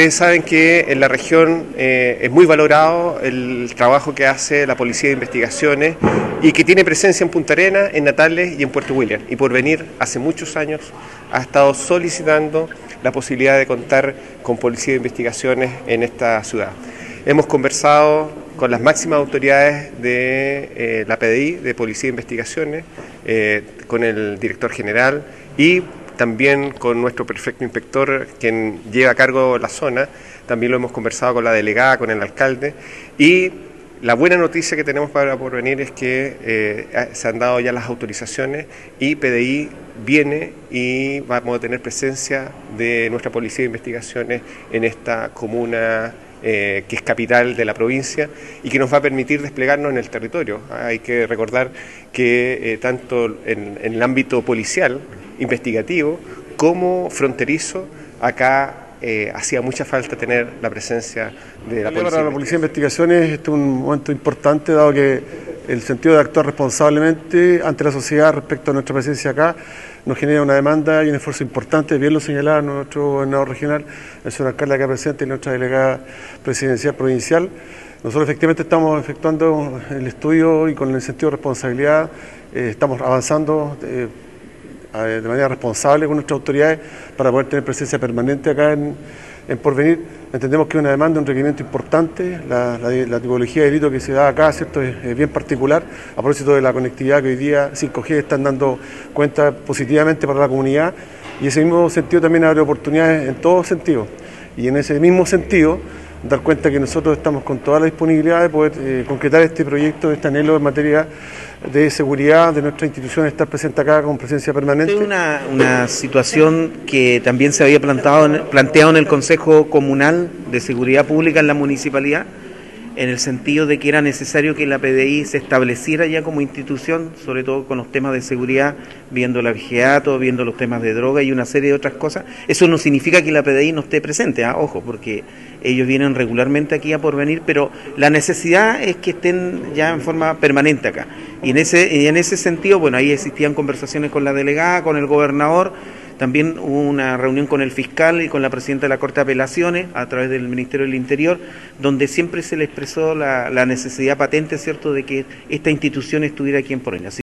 Ustedes saben que en la región eh, es muy valorado el trabajo que hace la Policía de Investigaciones y que tiene presencia en Punta Arena, en Natales y en Puerto William. Y por venir, hace muchos años, ha estado solicitando la posibilidad de contar con Policía de Investigaciones en esta ciudad. Hemos conversado con las máximas autoridades de eh, la PDI, de Policía de Investigaciones, eh, con el director general y también con nuestro perfecto inspector, quien lleva a cargo la zona, también lo hemos conversado con la delegada, con el alcalde, y la buena noticia que tenemos para por venir es que eh, se han dado ya las autorizaciones y PDI viene y vamos a tener presencia de nuestra Policía de Investigaciones en esta comuna eh, que es capital de la provincia y que nos va a permitir desplegarnos en el territorio. Hay que recordar que eh, tanto en el ámbito policial, investigativo como fronterizo, acá eh, hacía mucha falta tener la presencia de la policía. Para la Policía de Investigaciones este es un momento importante, dado que el sentido de actuar responsablemente ante la sociedad respecto a nuestra presencia acá nos genera una demanda y un esfuerzo importante, bien lo señalaba nuestro gobernador regional, el señor alcalde acá presente y nuestra delegada presidencial provincial. Nosotros efectivamente estamos efectuando el estudio y con el sentido de responsabilidad eh, estamos avanzando. Eh, de manera responsable con nuestras autoridades para poder tener presencia permanente acá en, Porvenir. Entendemos que es una demanda, un requerimiento importante, la, tipología de delito que se da acá ¿cierto? Es, bien particular, a propósito de la conectividad que hoy día 5G están dando cuenta positivamente para la comunidad y ese mismo sentido también abre oportunidades en todos sentidos. Y en ese mismo sentido, dar cuenta que nosotros estamos con toda la disponibilidad de poder eh, concretar este proyecto, este anhelo en materia de seguridad de nuestra institución, estar presente acá con presencia permanente. Una, una situación que también se había plantado, planteado en el Consejo Comunal de Seguridad Pública en la municipalidad en el sentido de que era necesario que la PDI se estableciera ya como institución, sobre todo con los temas de seguridad, viendo la vigiato, viendo los temas de droga y una serie de otras cosas. Eso no significa que la PDI no esté presente, ¿ah? ojo, porque ellos vienen regularmente aquí a porvenir, pero la necesidad es que estén ya en forma permanente acá. Y en ese, y en ese sentido, bueno, ahí existían conversaciones con la delegada, con el gobernador, también hubo una reunión con el fiscal y con la presidenta de la Corte de Apelaciones a través del Ministerio del Interior, donde siempre se le expresó la, necesidad patente, ¿cierto?, de que esta institución estuviera aquí en Poroña.